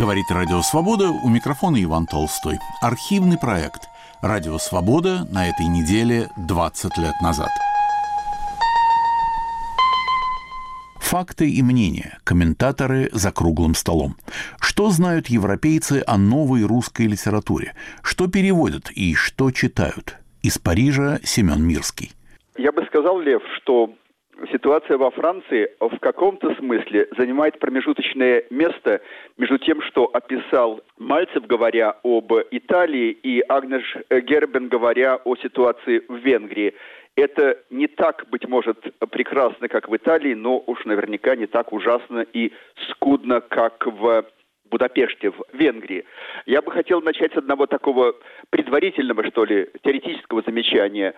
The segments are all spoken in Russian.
Говорит Радио Свобода, у микрофона Иван Толстой. Архивный проект «Радио Свобода» на этой неделе 20 лет назад. Факты и мнения. Комментаторы за круглым столом. Что знают европейцы о новой русской литературе? Что переводят и что читают? Из Парижа Семен Мирский. Я бы сказал, Лев, что ситуация во Франции в каком-то смысле занимает промежуточное место между тем, что описал Мальцев, говоря об Италии, и Агнеш Гербен, говоря о ситуации в Венгрии. Это не так, быть может, прекрасно, как в Италии, но уж наверняка не так ужасно и скудно, как в Будапеште, в Венгрии. Я бы хотел начать с одного такого предварительного, что ли, теоретического замечания.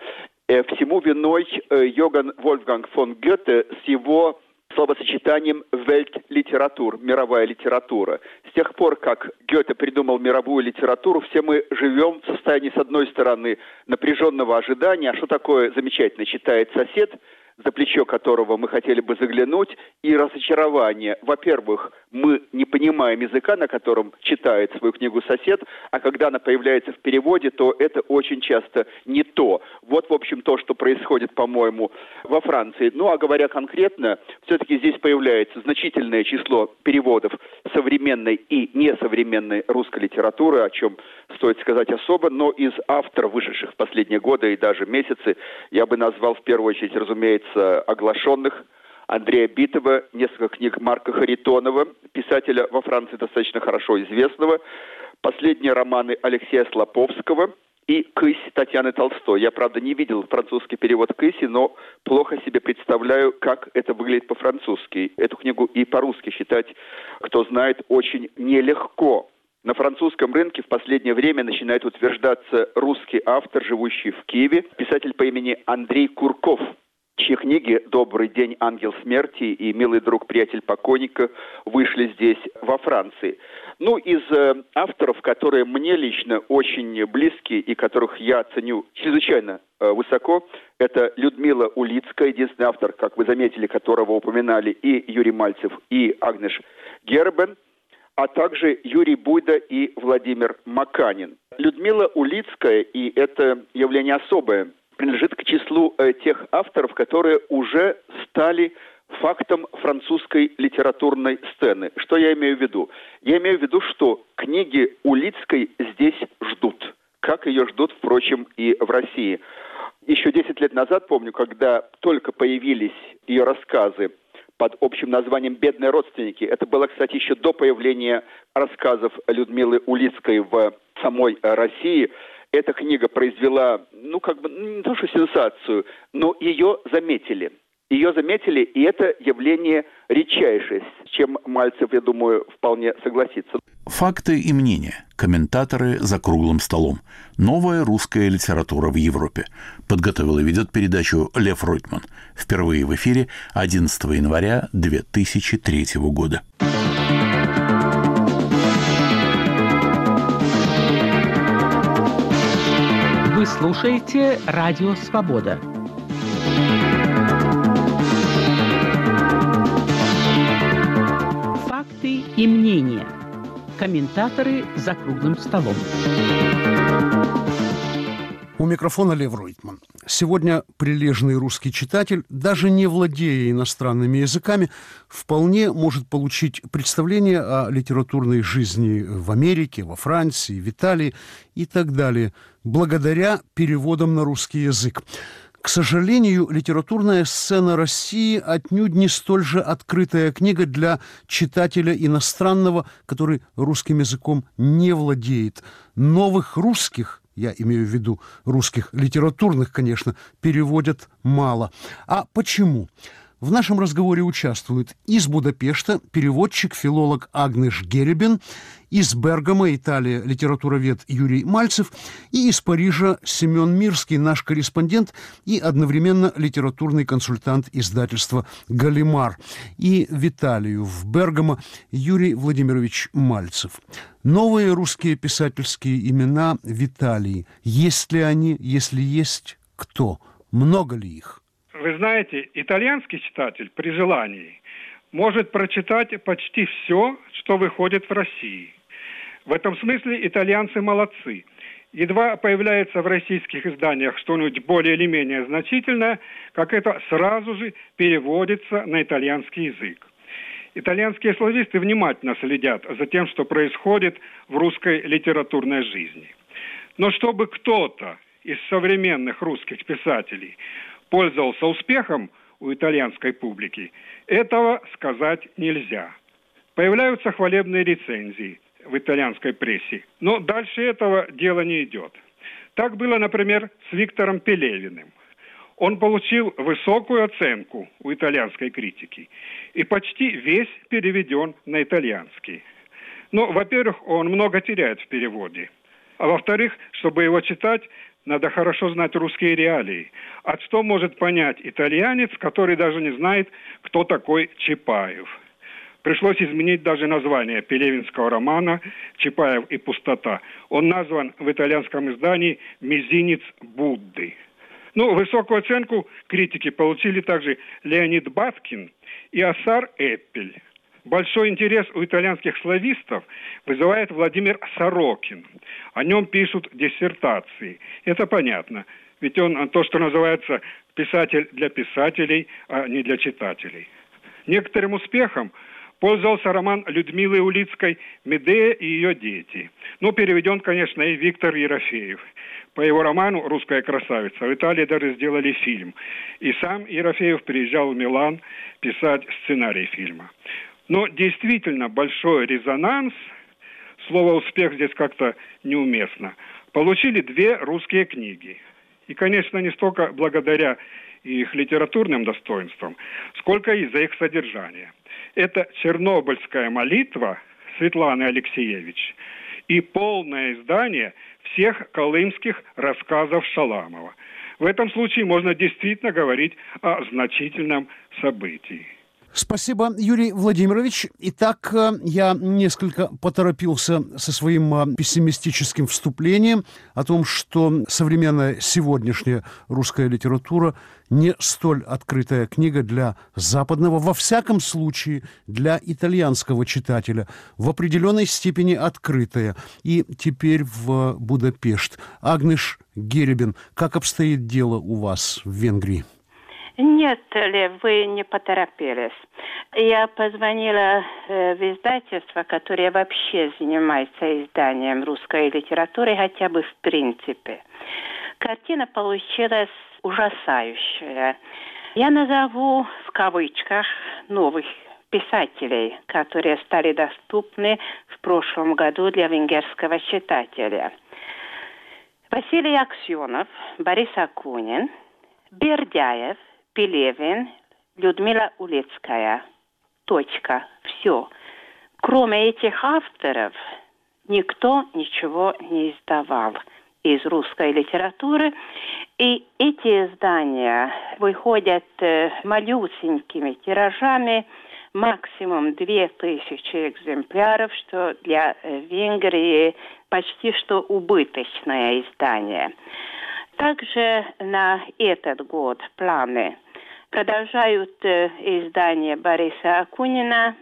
Э, всему виной э, Йоган Вольфганг фон Гёте с его словосочетанием «вельт-литератур», мировая литература. С тех пор, как Гёте придумал мировую литературу, все мы живем в состоянии, с одной стороны, напряженного ожидания, а что такое замечательно читает сосед – за плечо которого мы хотели бы заглянуть, и разочарование. Во-первых, мы не понимаем языка, на котором читает свою книгу сосед, а когда она появляется в переводе, то это очень часто не то. Вот, в общем, то, что происходит, по-моему, во Франции. Ну, а говоря конкретно, все-таки здесь появляется значительное число переводов современной и несовременной русской литературы, о чем стоит сказать особо, но из авторов, вышедших в последние годы и даже месяцы, я бы назвал в первую очередь, разумеется, оглашенных Андрея Битова, несколько книг Марка Харитонова, писателя во Франции достаточно хорошо известного, последние романы Алексея Слоповского и «Кысь» Татьяны Толстой. Я, правда, не видел французский перевод «Кыси», но плохо себе представляю, как это выглядит по-французски. Эту книгу и по-русски читать, кто знает, очень нелегко. На французском рынке в последнее время начинает утверждаться русский автор, живущий в Киеве, писатель по имени Андрей Курков, чьи книги «Добрый день, ангел смерти» и «Милый друг, приятель покойника» вышли здесь, во Франции. Ну, из э, авторов, которые мне лично очень близки и которых я ценю чрезвычайно э, высоко, это Людмила Улицкая, единственный автор, как вы заметили, которого упоминали и Юрий Мальцев, и Агнеш Гербен – а также Юрий Буйда и Владимир Маканин. Людмила Улицкая, и это явление особое, принадлежит к числу э, тех авторов, которые уже стали фактом французской литературной сцены. Что я имею в виду? Я имею в виду, что книги Улицкой здесь ждут, как ее ждут, впрочем, и в России. Еще 10 лет назад, помню, когда только появились ее рассказы под общим названием «Бедные родственники». Это было, кстати, еще до появления рассказов Людмилы Улицкой в самой России. Эта книга произвела, ну, как бы, не то что сенсацию, но ее заметили. Ее заметили, и это явление редчайшее, с чем Мальцев, я думаю, вполне согласится. Факты и мнения. Комментаторы за круглым столом. Новая русская литература в Европе. Подготовил и ведет передачу Лев Ройтман. Впервые в эфире 11 января 2003 года. Вы слушаете «Радио Свобода». Факты и мнения – комментаторы за круглым столом. У микрофона Лев Ройтман. Сегодня прилежный русский читатель, даже не владея иностранными языками, вполне может получить представление о литературной жизни в Америке, во Франции, в Италии и так далее, благодаря переводам на русский язык. К сожалению, литературная сцена России отнюдь не столь же открытая книга для читателя иностранного, который русским языком не владеет. Новых русских я имею в виду русских литературных, конечно, переводят мало. А почему? В нашем разговоре участвуют из Будапешта переводчик-филолог Агнеш Геребин, из Бергама, Италия, литературовед Юрий Мальцев и из Парижа Семен Мирский, наш корреспондент и одновременно литературный консультант издательства «Галимар». И в Италию, в Бергамо, Юрий Владимирович Мальцев. Новые русские писательские имена в. Есть ли они? Если есть, кто? Много ли их? Вы знаете, итальянский читатель при желании может прочитать почти все, что выходит в России. В этом смысле итальянцы молодцы. Едва появляется в российских изданиях что-нибудь более или менее значительное, как это сразу же переводится на итальянский язык. Итальянские слависты внимательно следят за тем, что происходит в русской литературной жизни. Но чтобы кто-то из современных русских писателей пользовался успехом у итальянской публики, этого сказать нельзя. Появляются хвалебные рецензии в итальянской прессе, но дальше этого дело не идет. Так было, например, с Виктором Пелевиным – он получил высокую оценку у итальянской критики и почти весь переведен на итальянский. Ну, во-первых, он много теряет в переводе. А во-вторых, чтобы его читать, надо хорошо знать русские реалии. А что может понять итальянец, который даже не знает, кто такой Чапаев? Пришлось изменить даже название пелевинского романа «Чапаев и пустота». Он назван в итальянском издании «Мизинец Будды». Ну, высокую оценку критики получили также Леонид Баткин и Асар Эппель. Большой интерес у итальянских славистов вызывает Владимир Сорокин. О нем пишут диссертации. Это понятно, ведь он то, что называется писатель для писателей, а не для читателей. Некоторым успехом пользовался роман Людмилы Улицкой «Медея и ее дети». Ну, переведен, конечно, и Виктор Ерофеев – по его роману «Русская красавица» в Италии даже сделали фильм. И сам Ерофеев приезжал в Милан писать сценарий фильма. Но действительно большой резонанс, слово «успех» здесь как-то неуместно, получили две русские книги. И, конечно, не столько благодаря их литературным достоинствам, сколько из-за их содержания. Это «Чернобыльская молитва» Светланы Алексеевич и полное издание – всех колымских рассказов Шаламова. В этом случае можно действительно говорить о значительном событии. Спасибо, Юрий Владимирович. Итак, э, я несколько поторопился со своим э, пессимистическим вступлением о том, что современная сегодняшняя русская литература не столь открытая книга для западного, во всяком случае для итальянского читателя, в определенной степени открытая. И теперь в Будапешт. Агнеш Геребин, как обстоит дело у вас в Венгрии? Нет, Лев, вы не поторопились. Я позвонила э, в издательство, которое вообще занимается изданием русской литературы, хотя бы в принципе. Картина получилась ужасающая. Я назову в кавычках новых писателей, которые стали доступны в прошлом году для венгерского читателя. Василий Аксенов, Борис Акунин, Бердяев – Пелевин, Людмила Улицкая. Точка. Все. Кроме этих авторов, никто ничего не издавал из русской литературы. И эти издания выходят э, малюсенькими тиражами, максимум две тысячи экземпляров, что для э, Венгрии почти что убыточное издание. Также на этот год планы продолжают э, издание Бориса Акунина.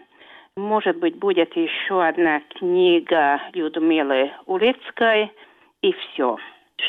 Может быть, будет еще одна книга Людмилы Улицкой, и все.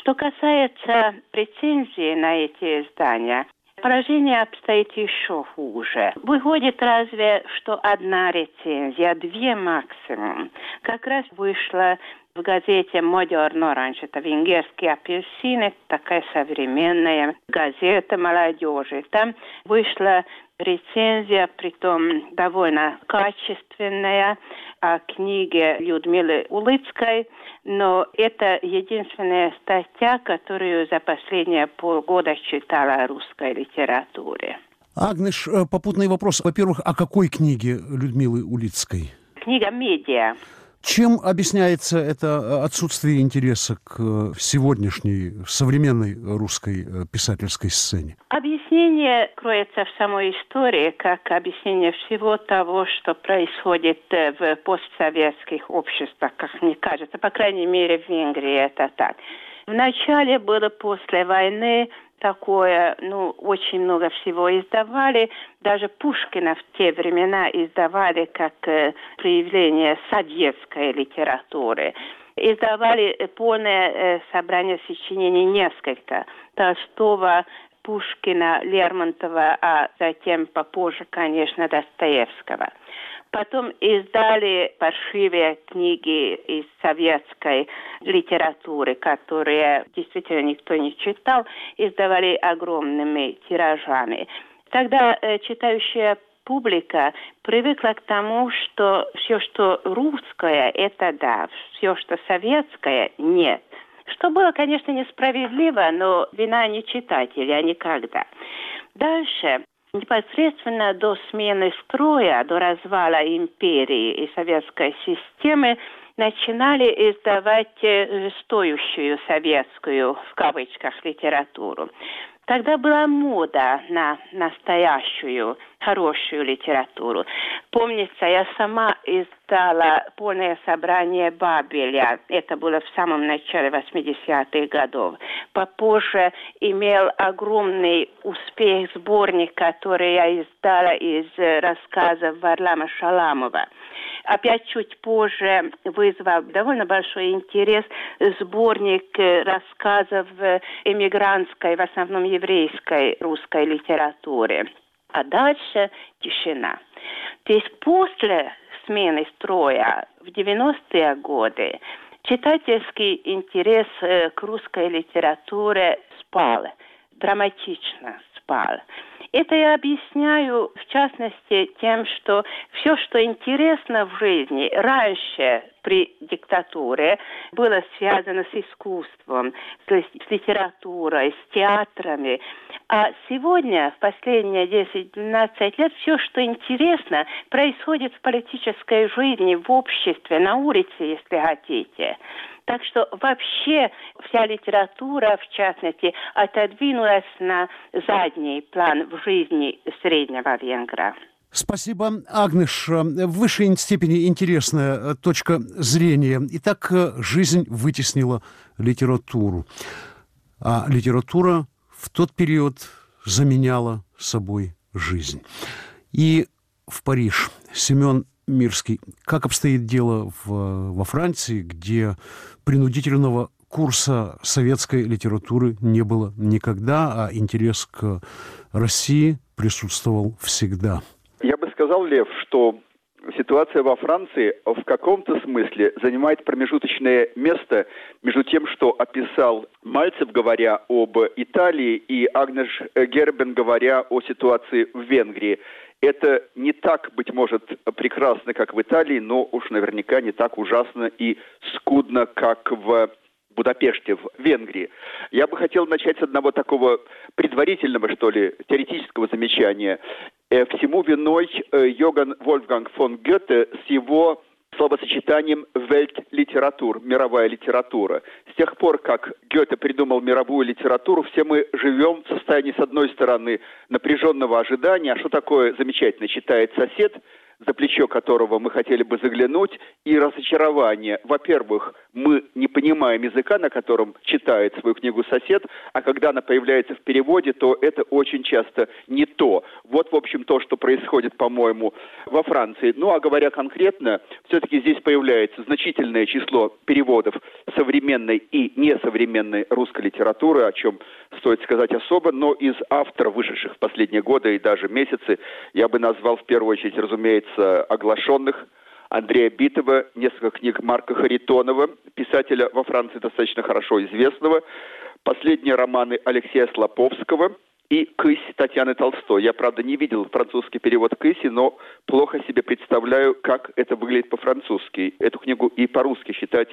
Что касается рецензии на эти издания, поражение обстоит еще хуже. Выходит разве что одна рецензия, две максимум. Как раз вышла в газете «Модерн Оранж». Это венгерский апельсин, такая современная газета молодежи. Там вышла рецензия, притом довольно качественная, о книге Людмилы Улыцкой, но это единственная статья, которую за последние полгода читала о русской литературе. Агнеш, э, попутный вопрос. Во-первых, о какой книге Людмилы Улицкой? Книга «Медиа». Чем объясняется это э, отсутствие интереса к э, сегодняшней современной русской э, писательской сцене? Объяснение кроется в самой истории, как объяснение всего того, что происходит в постсоветских обществах, как мне кажется, по крайней мере в Венгрии это так. Вначале было после войны такое, ну, очень много всего издавали. Даже Пушкина в те времена издавали как э, проявление советской литературы. Издавали полное э, собрание сочинений несколько. Толстого, Пушкина, Лермонтова, а затем попозже, конечно, Достоевского. Потом издали паршивые книги из советской литературы, которые действительно никто не читал, издавали огромными тиражами. Тогда э, читающая публика привыкла к тому, что все, что русское, это да, все, что советское, нет. Что было, конечно, несправедливо, но вина не читателя никогда. Дальше Непосредственно до смены строя, до развала империи и советской системы начинали издавать э, стоящую советскую, в кавычках, литературу. Тогда была мода на настоящую, хорошую литературу. Помнится, я сама издала полное собрание Бабеля. Это было в самом начале 80-х годов. Попозже имел огромный успех сборник, который я издала из рассказов Варлама Шаламова опять чуть позже вызвал довольно большой интерес сборник рассказов эмигрантской, в основном еврейской русской литературе. А дальше тишина. То есть после смены строя в 90-е годы читательский интерес э, к русской литературе спал, драматично спал. Это я объясняю, в частности, тем, что все, что интересно в жизни, раньше при диктатуре было связано с искусством, с литературой, с театрами. А сегодня, в последние 10-12 лет, все, что интересно, происходит в политической жизни, в обществе, на улице, если хотите. Так что вообще вся литература, в частности, отодвинулась на задний план в жизни среднего венгра. Спасибо, Агнеш. В высшей степени интересная э, точка зрения. Итак, э, жизнь вытеснила литературу. А литература в тот период заменяла собой жизнь. И в Париж Семен Мирский. Как обстоит дело в, во Франции, где принудительного курса советской литературы не было никогда, а интерес к России присутствовал всегда? Сказал, Лев, что ситуация во Франции в каком-то смысле занимает промежуточное место между тем, что описал Мальцев, говоря об Италии, и Агнеш Гербен, говоря о ситуации в Венгрии. Это не так, быть может, прекрасно, как в Италии, но уж наверняка не так ужасно и скудно, как в Будапеште, в Венгрии. Я бы хотел начать с одного такого предварительного, что ли, теоретического замечания. Э, всему виной э, Йоган Вольфганг фон Гёте с его словосочетанием «вельт-литератур», мировая литература. С тех пор, как Гёте придумал мировую литературу, все мы живем в состоянии, с одной стороны, напряженного ожидания, а что такое замечательно читает сосед – за плечо которого мы хотели бы заглянуть, и разочарование. Во-первых, мы не понимаем языка, на котором читает свою книгу сосед, а когда она появляется в переводе, то это очень часто не то. Вот, в общем, то, что происходит, по-моему, во Франции. Ну, а говоря конкретно, все-таки здесь появляется значительное число переводов современной и несовременной русской литературы, о чем стоит сказать особо, но из авторов, вышедших в последние годы и даже месяцы, я бы назвал в первую очередь, разумеется, оглашенных Андрея Битова, несколько книг Марка Харитонова, писателя во Франции достаточно хорошо известного, последние романы Алексея Слоповского и «Кысь» Татьяны Толстой. Я, правда, не видел французский перевод «Кыси», но плохо себе представляю, как это выглядит по-французски. Эту книгу и по-русски читать,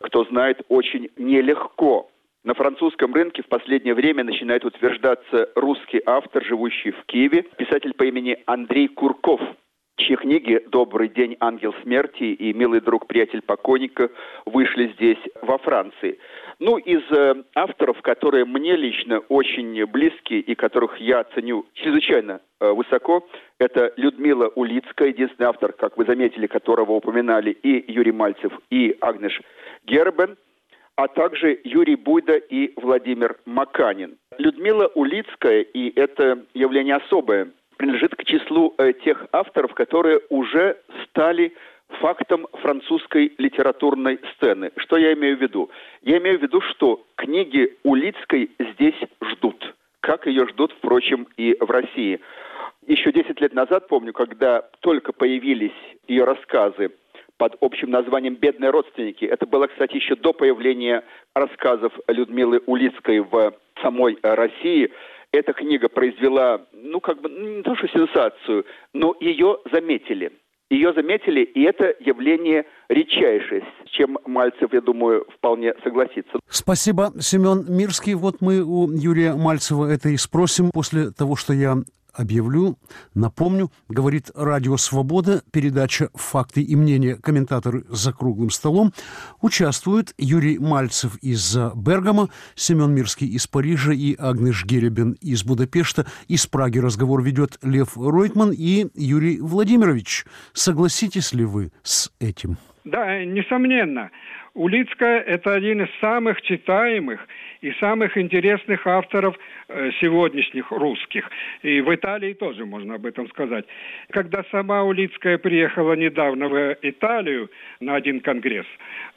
кто знает, очень нелегко. На французском рынке в последнее время начинает утверждаться русский автор, живущий в Киеве, писатель по имени Андрей Курков – чьи книги «Добрый день, ангел смерти» и «Милый друг, приятель покойника» вышли здесь, во Франции. Ну, из э, авторов, которые мне лично очень близки и которых я ценю чрезвычайно э, высоко, это Людмила Улицкая, единственный автор, как вы заметили, которого упоминали и Юрий Мальцев, и Агнеш Гербен – а также Юрий Буйда и Владимир Маканин. Людмила Улицкая, и это явление особое, принадлежит к числу э, тех авторов, которые уже стали фактом французской литературной сцены. Что я имею в виду? Я имею в виду, что книги Улицкой здесь ждут, как ее ждут, впрочем, и в России. Еще 10 лет назад, помню, когда только появились ее рассказы под общим названием «Бедные родственники». Это было, кстати, еще до появления рассказов Людмилы Улицкой в самой России. Эта книга произвела, ну, как бы, не то что сенсацию, но ее заметили – ее заметили, и это явление редчайшее, с чем Мальцев, я думаю, вполне согласится. Спасибо, Семен Мирский. Вот мы у Юрия Мальцева это и спросим после того, что я объявлю, напомню, говорит Радио Свобода, передача «Факты и мнения. Комментаторы за круглым столом». Участвуют Юрий Мальцев из Бергама, Семен Мирский из Парижа и Агнеш Геребин из Будапешта. Из Праги разговор ведет Лев Ройтман и Юрий Владимирович. Согласитесь ли вы с этим? Да, несомненно. Улицкая – это один из самых читаемых и самых интересных авторов э, сегодняшних русских. И в Италии тоже можно об этом сказать. Когда сама Улицкая приехала недавно в Италию на один конгресс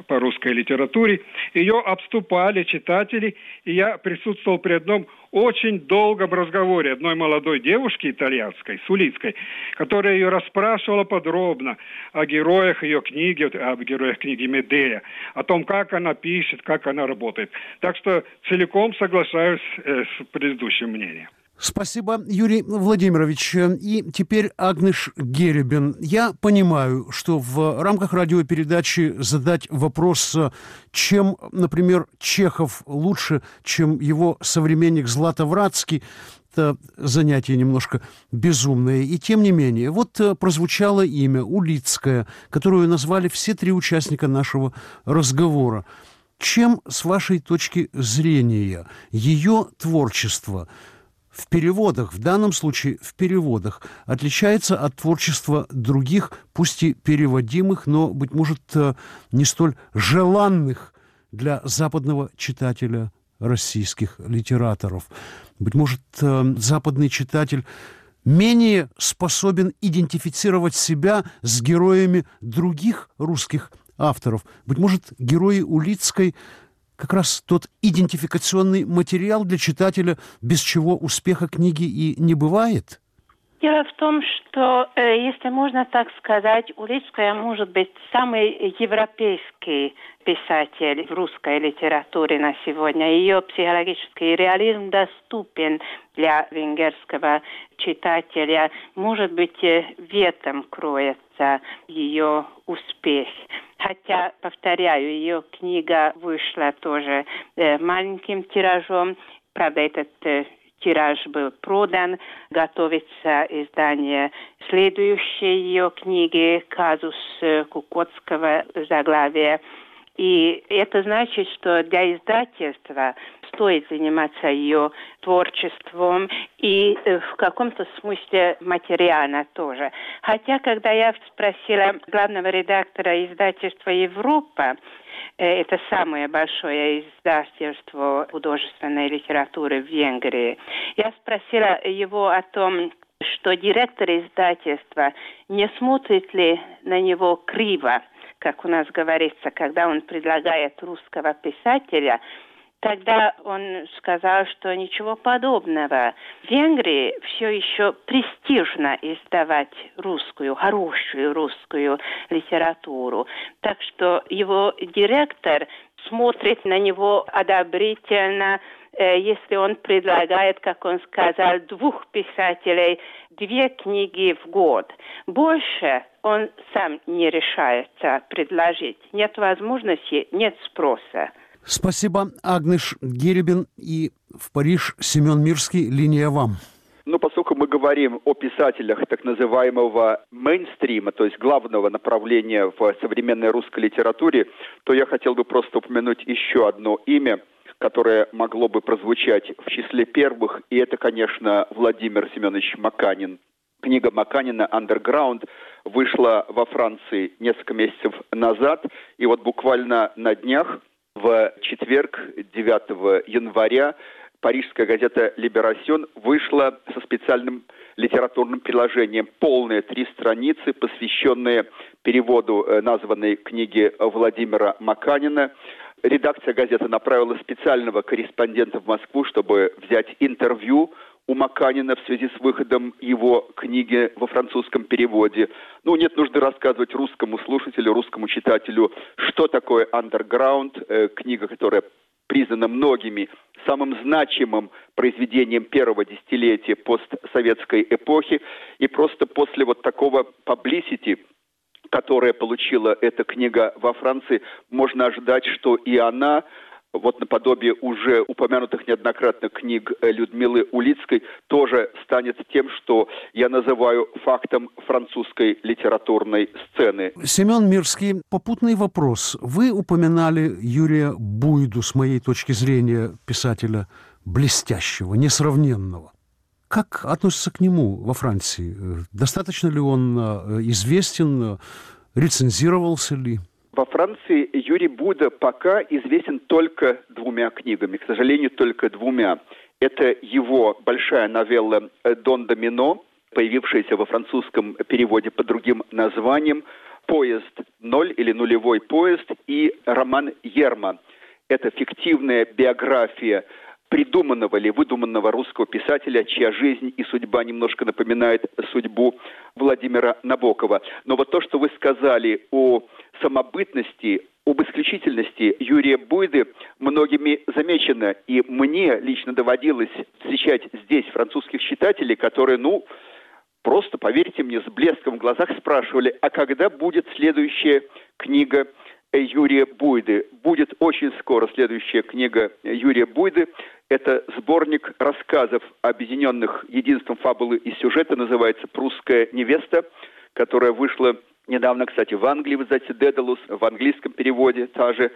по русской литературе, ее обступали читатели, и я присутствовал при одном очень долгом разговоре одной молодой девушки итальянской, Сулицкой, которая ее расспрашивала подробно о героях ее книги, об героях книги Медея, о том, как она пишет, как она работает. Так что целиком соглашаюсь э, с предыдущим мнением. Спасибо, Юрий Владимирович. И теперь Агнеш Геребин. Я понимаю, что в рамках радиопередачи задать вопрос, чем, например, Чехов лучше, чем его современник Златовратский, это занятие немножко безумное. И тем не менее, вот прозвучало имя Улицкая, которую назвали все три участника нашего разговора. Чем, с вашей точки зрения, ее творчество – в переводах, в данном случае в переводах, отличается от творчества других, пусть и переводимых, но, быть может, э, не столь желанных для западного читателя российских литераторов. Быть может, э, западный читатель менее способен идентифицировать себя с героями других русских авторов. Быть может, герои Улицкой как раз тот идентификационный материал для читателя, без чего успеха книги и не бывает? Дело в том, что, э, если можно так сказать, Улицкая может быть самый европейский писатель русской литературе на сегодня. Ее психологический реализм доступен для венгерского читателя. Может быть, э, в этом кроется ее успех. Хотя, повторяю, ее книга вышла тоже э, маленьким тиражом. Правда, этот э, тираж был продан. Готовится издание следующей ее книги «Казус Кукотского заглавия». И это значит, что для издательства стоит заниматься ее творчеством и э, в каком-то смысле материально тоже. Хотя, когда я спросила главного редактора издательства «Европа», э, это самое большое издательство художественной литературы в Венгрии. Я спросила его о том, что директор издательства не смотрит ли на него криво, как у нас говорится, когда он предлагает русского писателя, Тогда он сказал, что ничего подобного. В Венгрии все еще престижно издавать русскую, хорошую русскую литературу. Так что его директор смотрит на него одобрительно, э, если он предлагает, как он сказал, двух писателей две книги в год. Больше он сам не решается предложить. Нет возможности, нет спроса. Спасибо, Агнеш Геребин и в Париж Семен Мирский. Линия вам. Ну, поскольку мы говорим о писателях так называемого мейнстрима, то есть главного направления в современной русской литературе, то я хотел бы просто упомянуть еще одно имя, которое могло бы прозвучать в числе первых, и это, конечно, Владимир Семенович Маканин. Книга Маканина «Underground» вышла во Франции несколько месяцев назад, и вот буквально на днях В четверг, 9 января, парижская газета «Либерасьон» вышла со специальным литературным приложением. Полные три страницы, посвященные переводу э, названной книги Владимира Маканина. Редакция газеты направила специального корреспондента в Москву, чтобы взять интервью у Маканина в связи с выходом его книги во французском переводе. Ну, нет нужды рассказывать русскому слушателю, русскому читателю, что такое «Underground», э, книга, которая признана многими самым значимым произведением первого десятилетия постсоветской эпохи. И просто после вот такого publicity, которое получила эта книга во Франции, можно ожидать, что и она вот наподобие уже упомянутых неоднократно книг э, Людмилы Улицкой, тоже станет тем, что я называю фактом французской литературной сцены. Семен Мирский, попутный вопрос. Вы упоминали Юрия Буйду, с моей точки зрения, писателя блестящего, несравненного. Как относятся к нему во Франции? Достаточно ли он э, известен? Рецензировался ли? Во Франции Юрий Буда пока известен только двумя книгами, к сожалению, только двумя. Это его большая новелла «Дон Домино», появившаяся во французском переводе под другим названием «Поезд ноль» или «Нулевой поезд» и роман «Ерма». Это фиктивная биография придуманного или выдуманного русского писателя, чья жизнь и судьба немножко напоминает судьбу Владимира Набокова. Но вот то, что вы сказали о самобытности, об исключительности Юрия Буйды многими замечено. И мне лично доводилось встречать здесь французских читателей, которые, ну, просто, поверьте мне, с блеском в глазах спрашивали, а когда будет следующая книга Юрия Буйды. Будет очень скоро следующая книга Юрия Буйды. Это сборник рассказов, объединенных единством фабулы и сюжета, называется «Прусская невеста», которая вышла недавно, кстати, в Англии в издате «Дедалус», в английском переводе та же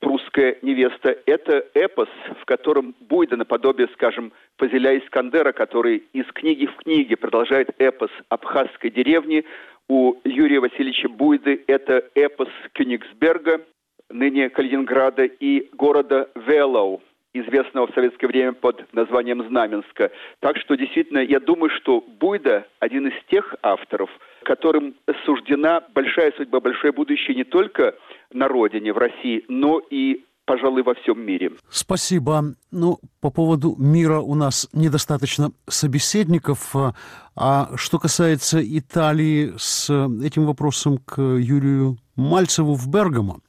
«Прусская невеста». Это эпос, в котором Буйда наподобие, скажем, Фазиля Искандера, который из книги в книге продолжает эпос абхазской деревни, у Юрия Васильевича Буйды это эпос Кёнигсберга, ныне Калининграда, и города Велау, известного в советское время под названием Знаменска. Так что действительно, я думаю, что Буйда один из тех авторов, которым суждена большая судьба, большое будущее не только на родине, в России, но и пожалуй, во всем мире. Спасибо. Ну, по поводу мира у нас недостаточно собеседников. А что касается Италии, с этим вопросом к Юрию Мальцеву в Бергамо,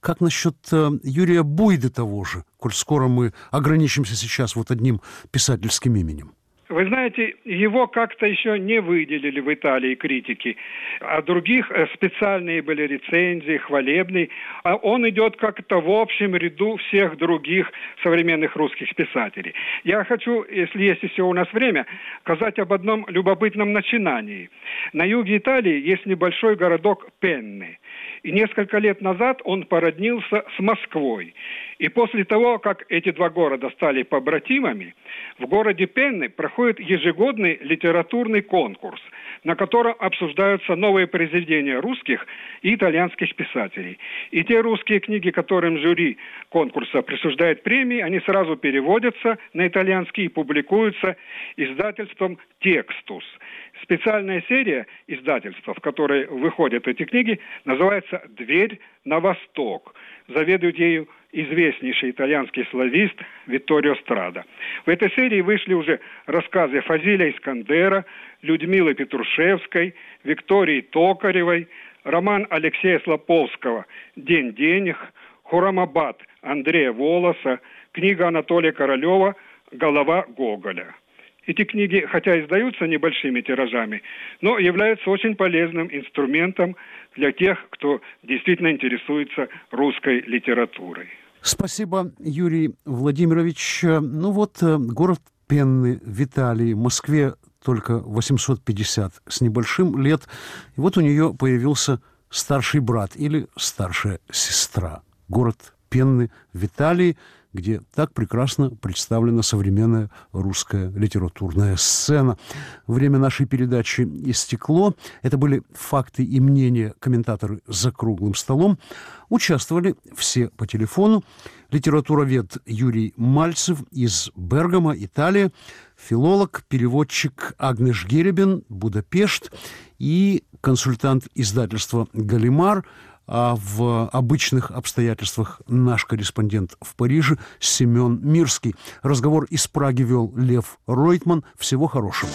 как насчет э, Юрия Буйды того же, коль скоро мы ограничимся сейчас вот одним писательским именем? Вы знаете, его как-то еще не выделили в Италии критики, а других э, специальные были рецензии, хвалебные, а он идет как-то в общем ряду всех других современных русских писателей. Я хочу, если есть еще у нас время, сказать об одном любопытном начинании. На юге Италии есть небольшой городок Пенны, и несколько лет назад он породнился с Москвой. И после того, как эти два города стали побратимами, в городе Пенны проходит ежегодный литературный конкурс, на котором обсуждаются новые произведения русских и итальянских писателей. И те русские книги, которым жюри конкурса присуждает премии, они сразу переводятся на итальянский и публикуются издательством «Текстус». Специальная серия издательства, в которой выходят эти книги, называется «Дверь на восток». Заведует ею известнейший итальянский славист Витторио Страда. В этой серии вышли уже рассказы Фазиля Искандера, Людмилы Петрушевской, Виктории Токаревой, роман Алексея Слоповского «День денег», Хурамабад Андрея Волоса, книга Анатолия Королева «Голова Гоголя». Эти книги, хотя издаются небольшими тиражами, но являются очень полезным инструментом для тех, кто действительно интересуется русской литературой. Спасибо, Юрий Владимирович. Ну вот, э, город Пенны в в Москве только 850 с небольшим лет. И вот у нее появился старший брат или старшая сестра. Город Пенны в где так прекрасно представлена современная русская литературная сцена. Время нашей передачи истекло. Это были факты и мнения комментаторы за круглым столом. Участвовали все по телефону. Литературовед Юрий Мальцев из Бергама, Италия, филолог, переводчик Агнеш Геребин, Будапешт и консультант издательства «Галимар», а в обычных обстоятельствах наш корреспондент в Париже Семен Мирский. Разговор из Праги вел Лев Ройтман. Всего хорошего.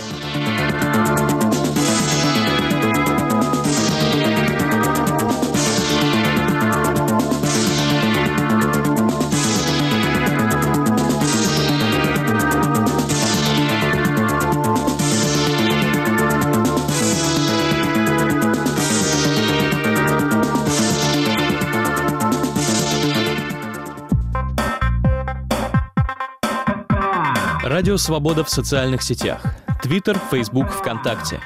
Радио «Свобода» в социальных сетях. Твиттер, Фейсбук, ВКонтакте.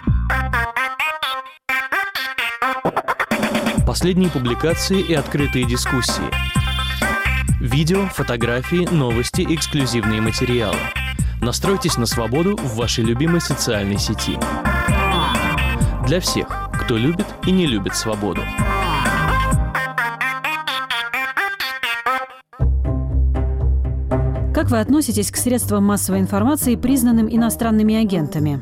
Последние публикации и открытые дискуссии. Видео, фотографии, новости, эксклюзивные материалы. Настройтесь на свободу в вашей любимой социальной сети. Для всех, кто любит и не любит свободу. Как вы относитесь к средствам массовой информации, признанным иностранными агентами?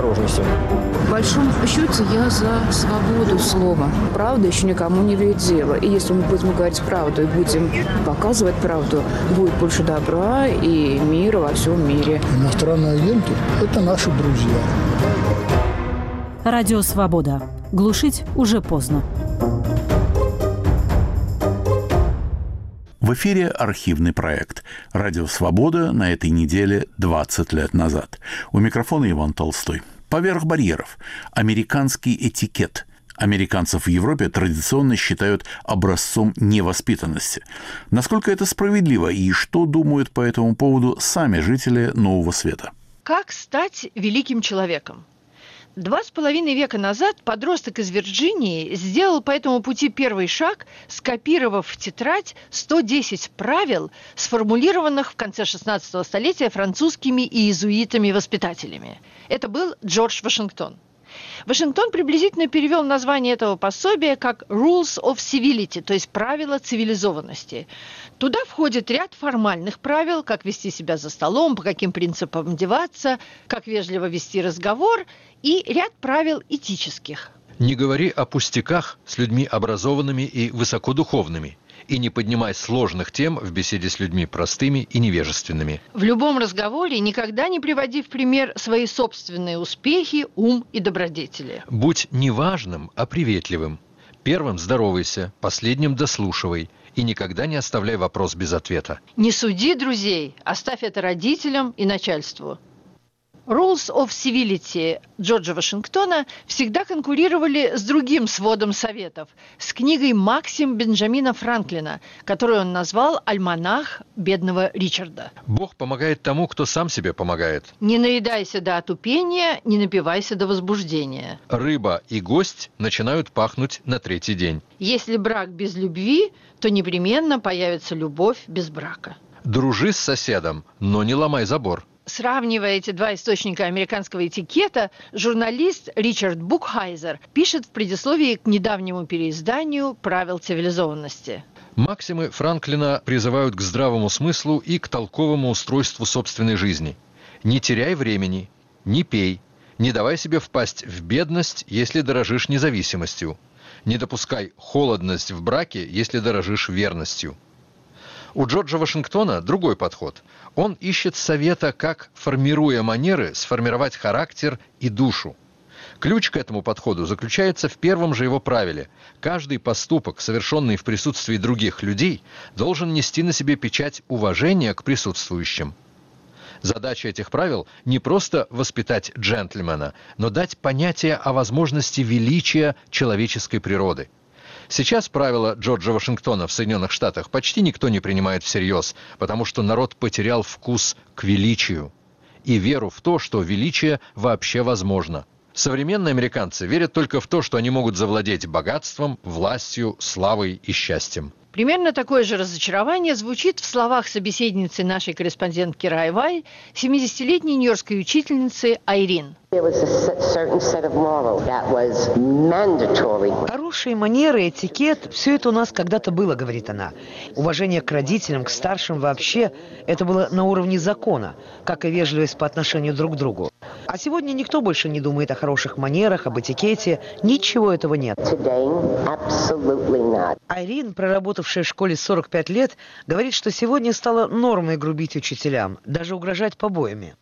осторожностью. В большом счете я за свободу слова. Правда еще никому не вредила. И если мы будем говорить правду и будем показывать правду, будет больше добра и мира во всем мире. Иностранные агенты – это наши друзья. Радио «Свобода». Глушить уже поздно. В эфире архивный проект «Радио Свобода» на этой неделе 20 лет назад. У микрофона Иван Толстой. Поверх барьеров. Американский этикет – американцев в Европе традиционно считают образцом невоспитанности. Насколько это справедливо и что думают по этому поводу сами жители Нового Света? Как стать великим человеком? Два с половиной века назад подросток из Вирджинии сделал по этому пути первый шаг, скопировав в тетрадь 110 правил, сформулированных в конце 16 столетия французскими и иезуитами-воспитателями. Это был Джордж Вашингтон. Вашингтон приблизительно перевел название этого пособия как «Rules of Civility», то есть «Правила цивилизованности». Туда входит ряд формальных правил, как вести себя за столом, по каким принципам одеваться, как вежливо вести разговор, и ряд правил этических. Не говори о пустяках с людьми образованными и высокодуховными и не поднимай сложных тем в беседе с людьми простыми и невежественными. В любом разговоре никогда не приводи в пример свои собственные успехи, ум и добродетели. Будь не важным, а приветливым. Первым здоровайся, последним дослушивай и никогда не оставляй вопрос без ответа. Не суди друзей, оставь это родителям и начальству. Rules of Civility Джорджа Вашингтона всегда конкурировали с другим сводом советов, с книгой Максим Бенджамина Франклина, которую он назвал «Альманах бедного Ричарда». Бог помогает тому, кто сам себе помогает. Не наедайся до отупения, не напивайся до возбуждения. Рыба и гость начинают пахнуть на третий день. Если брак без любви, то непременно появится любовь без брака. Дружи с соседом, но не ломай забор. Сравнивая эти два источника американского этикета, журналист Ричард Букхайзер пишет в предисловии к недавнему переизданию «Правил цивилизованности». Максимы Франклина призывают к здравому смыслу и к толковому устройству собственной жизни. Не теряй времени, не пей, не давай себе впасть в бедность, если дорожишь независимостью. Не допускай холодность в браке, если дорожишь верностью. У Джорджа Вашингтона другой подход. Он ищет совета, как, формируя манеры, сформировать характер и душу. Ключ к этому подходу заключается в первом же его правиле. Каждый поступок, совершенный в присутствии других людей, должен нести на себе печать уважения к присутствующим. Задача этих правил не просто воспитать джентльмена, но дать понятие о возможности величия человеческой природы. Сейчас правила Джорджа Вашингтона в Соединенных Штатах почти никто не принимает всерьез, потому что народ потерял вкус к величию и веру в то, что величие вообще возможно. Современные американцы верят только в то, что они могут завладеть богатством, властью, славой и счастьем. Примерно такое же разочарование звучит в словах собеседницы нашей корреспондентки Райвай, 70-летней нью-йоркской учительницы Айрин. Хорошие манеры, этикет – все это у нас когда-то было, говорит она. Уважение к родителям, к старшим вообще – это было на уровне закона, как и вежливость по отношению друг к другу. А сегодня никто больше не думает о хороших манерах, об этикете. Ничего этого нет. Айрин, проработавшая в школе 45 лет, говорит, что сегодня стало нормой грубить учителям, даже угрожать побоями.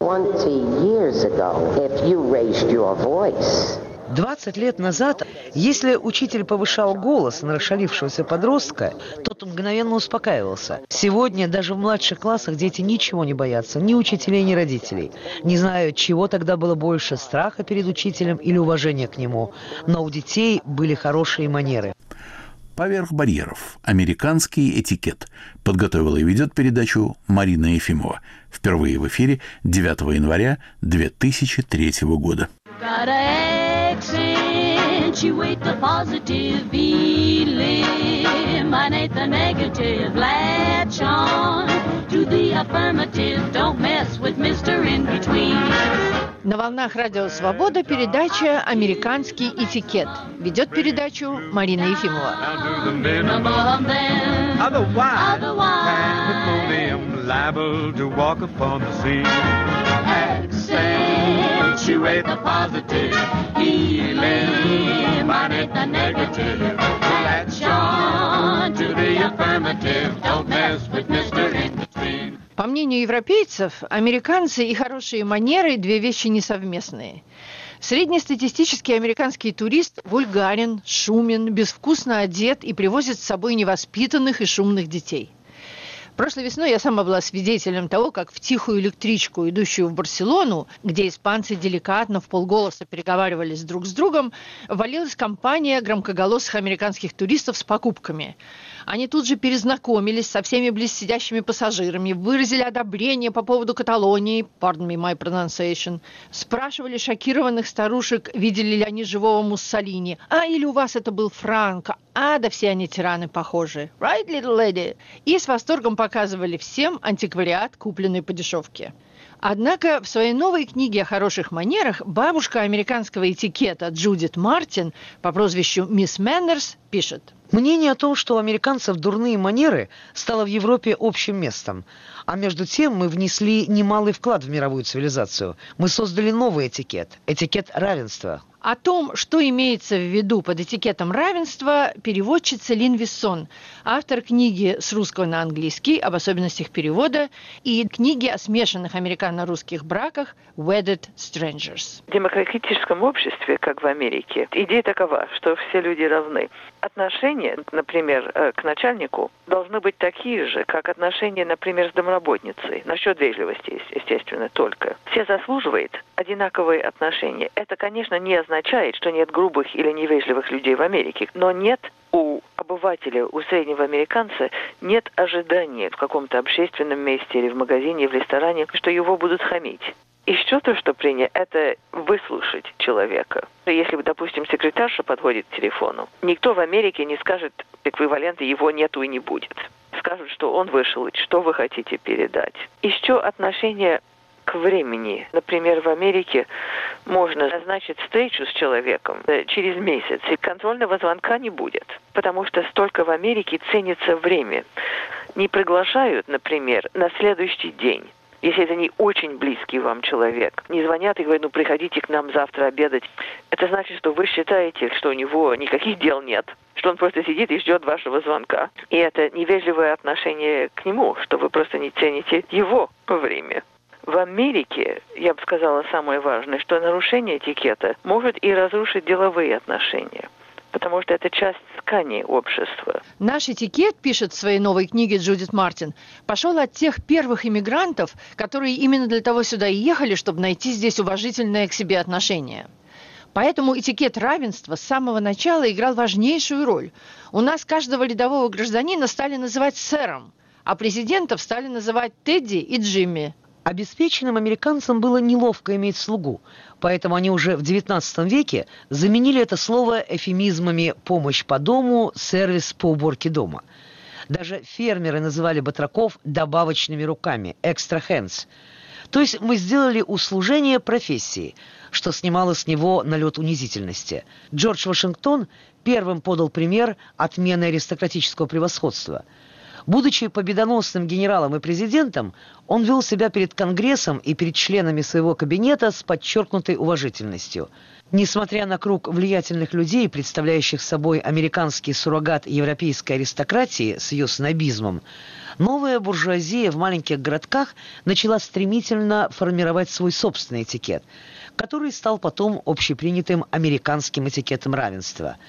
20 лет назад, если учитель повышал голос на расшалившегося подростка, тот мгновенно успокаивался. Сегодня даже в младших классах дети ничего не боятся, ни учителей, ни родителей. Не знаю, чего тогда было больше, страха перед учителем или уважения к нему, но у детей были хорошие манеры. «Поверх барьеров. Американский этикет» подготовила и ведет передачу Марина Ефимова. Впервые в эфире 9 января 2003 года. accentuate the positive, eliminate the negative, latch on to the affirmative, don't mess with Mr. In Between. На волнах Радио Свобода передача «Американский этикет». Ведет передачу Марина Ефимова. don't mess with Mr. По мнению европейцев, американцы и хорошие манеры – две вещи несовместные. Среднестатистический американский турист вульгарен, шумен, безвкусно одет и привозит с собой невоспитанных и шумных детей – Прошлой весной я сама была свидетелем того, как в тихую электричку, идущую в Барселону, где испанцы деликатно в полголоса переговаривались друг с другом, валилась компания громкоголосых американских туристов с покупками – они тут же перезнакомились со всеми близсидящими пассажирами, выразили одобрение по поводу Каталонии, pardon me my pronunciation, спрашивали шокированных старушек, видели ли они живого Муссолини. А, или у вас это был Франко. А, да все они тираны похожи. Right, little lady? И с восторгом показывали всем антиквариат, купленный по дешевке. Однако в своей новой книге о хороших манерах бабушка американского этикета Джудит Мартин по прозвищу Мисс Мэннерс пишет – Мнение о том, что у американцев дурные манеры, стало в Европе общим местом. А между тем мы внесли немалый вклад в мировую цивилизацию. Мы создали новый этикет – этикет равенства. О том, что имеется в виду под этикетом равенства, переводчица Лин Виссон, автор книги с русского на английский об особенностях перевода и книги о смешанных американо-русских браках «Wedded Strangers». В демократическом обществе, как в Америке, идея такова, что все люди равны. Отношения, например, э, к начальнику должны быть такие же, как отношения, например, с домработницей. Насчет вежливости, естественно, только. Все заслуживают одинаковые отношения. Это, конечно, не означает, что нет грубых или невежливых людей в Америке, но нет у обывателя, у среднего американца нет ожидания в каком-то общественном месте или в магазине, в ресторане, что его будут хамить. Еще то, что принято, это выслушать человека. Если, допустим, секретарша подходит к телефону, никто в Америке не скажет эквивалента «его нету и не будет». Скажут, что он вышел, что вы хотите передать. Еще отношение к времени. Например, в Америке можно назначить встречу с человеком э, через месяц, и контрольного звонка не будет, потому что столько в Америке ценится время. Не приглашают, например, на следующий день если это не очень близкий вам человек, не звонят и говорят, ну приходите к нам завтра обедать, это значит, что вы считаете, что у него никаких дел нет, что он просто сидит и ждет вашего звонка. И это невежливое отношение к нему, что вы просто не цените его время. В Америке, я бы сказала, самое важное, что нарушение этикета может и разрушить деловые отношения потому что это часть ткани общества. Наш этикет, пишет в своей новой книге Джудит Мартин, пошел от тех первых иммигрантов, которые именно для того сюда и ехали, чтобы найти здесь уважительное к себе отношение. Поэтому этикет равенства с самого начала играл важнейшую роль. У нас каждого рядового гражданина стали называть сэром, а президентов стали называть Тедди и Джимми. Обеспеченным американцам было неловко иметь слугу, поэтому они уже в XIX веке заменили это слово эфемизмами «помощь по дому», «сервис по уборке дома». Даже фермеры называли батраков добавочными руками «extra hands». То есть мы сделали услужение профессии, что снимало с него налет унизительности. Джордж Вашингтон первым подал пример отмены аристократического превосходства – Будучи победоносным генералом и президентом, он вел себя перед Конгрессом и перед членами своего кабинета с подчеркнутой уважительностью. Несмотря на круг влиятельных людей, представляющих собой американский суррогат европейской аристократии с ее снобизмом, новая буржуазия в маленьких городках начала стремительно формировать свой собственный этикет, который стал потом общепринятым американским этикетом равенства –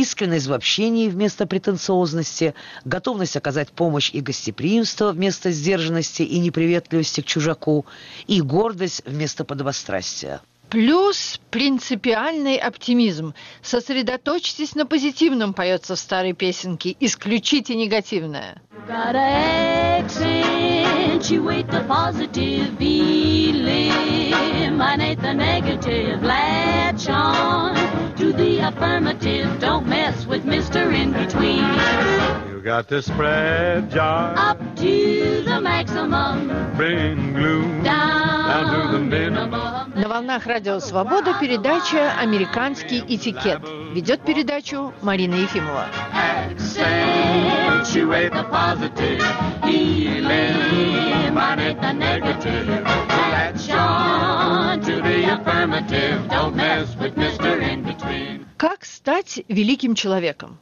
искренность в общении вместо претенциозности, готовность оказать помощь и гостеприимство вместо сдержанности и неприветливости к чужаку, и гордость вместо подобострастия. Плюс принципиальный оптимизм. Сосредоточьтесь на позитивном, поется в старой песенке. Исключите негативное. Accentuate the positive, eliminate the negative, latch on to the affirmative, don't mess with Mr. In Between. Got to spread joy up to the maximum, bring gloom down, down to the minimum. На волнах Радио Свобода передача «Американский этикет». Ведет передачу Марина Ефимова. Accentuate the positive, eliminate the negative. Latch on to the affirmative, don't mess with Mr. In Between. Как стать великим человеком?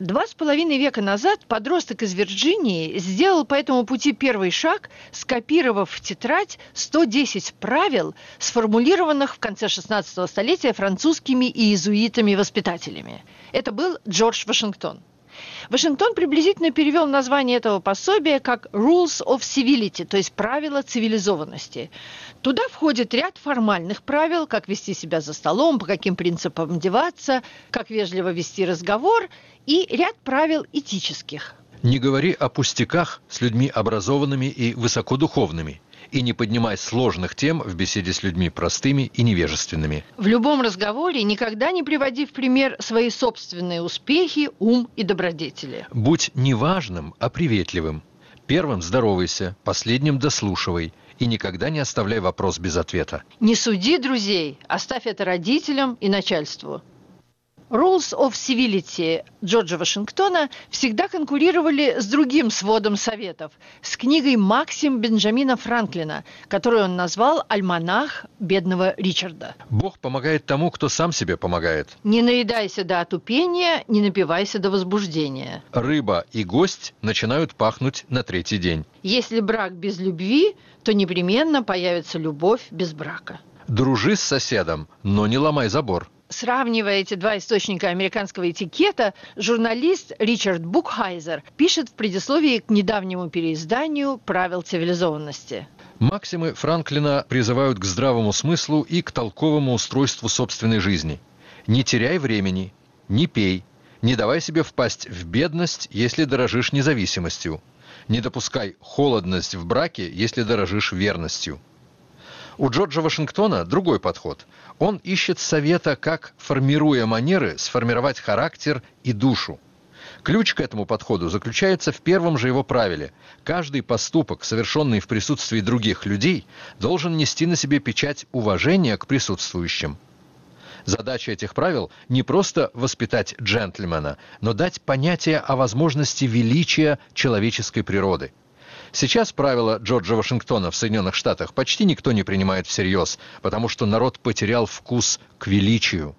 Два с половиной века назад подросток из Вирджинии сделал по этому пути первый шаг, скопировав в тетрадь 110 правил, сформулированных в конце 16 столетия французскими и иезуитами-воспитателями. Это был Джордж Вашингтон. Вашингтон приблизительно перевел название этого пособия как «Rules of Civility», то есть «Правила цивилизованности». Туда входит ряд формальных правил, как вести себя за столом, по каким принципам одеваться, как вежливо вести разговор, и ряд правил этических. Не говори о пустяках с людьми образованными и высокодуховными и не поднимай сложных тем в беседе с людьми простыми и невежественными. В любом разговоре никогда не приводи в пример свои собственные успехи, ум и добродетели. Будь не важным, а приветливым. Первым здоровайся, последним дослушивай и никогда не оставляй вопрос без ответа. Не суди друзей, оставь это родителям и начальству. Rules of Civility Джорджа Вашингтона всегда конкурировали с другим сводом советов, с книгой Максим Бенджамина Франклина, которую он назвал «Альманах бедного Ричарда». Бог помогает тому, кто сам себе помогает. Не наедайся до отупения, не напивайся до возбуждения. Рыба и гость начинают пахнуть на третий день. Если брак без любви, то непременно появится любовь без брака. Дружи с соседом, но не ломай забор. Сравнивая эти два источника американского этикета, журналист Ричард Букхайзер пишет в предисловии к недавнему переизданию «Правил цивилизованности». Максимы Франклина призывают к здравому смыслу и к толковому устройству собственной жизни. Не теряй времени, не пей, не давай себе впасть в бедность, если дорожишь независимостью. Не допускай холодность в браке, если дорожишь верностью. У Джорджа Вашингтона другой подход. Он ищет совета, как, формируя манеры, сформировать характер и душу. Ключ к этому подходу заключается в первом же его правиле. Каждый поступок, совершенный в присутствии других людей, должен нести на себе печать уважения к присутствующим. Задача этих правил не просто воспитать джентльмена, но дать понятие о возможности величия человеческой природы – Сейчас правила Джорджа Вашингтона в Соединенных Штатах почти никто не принимает всерьез, потому что народ потерял вкус к величию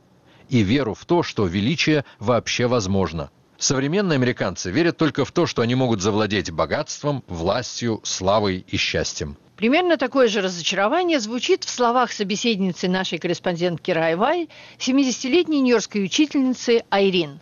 и веру в то, что величие вообще возможно. Современные американцы верят только в то, что они могут завладеть богатством, властью, славой и счастьем. Примерно такое же разочарование звучит в словах собеседницы нашей корреспондентки Райвай, 70-летней нью-йоркской учительницы Айрин.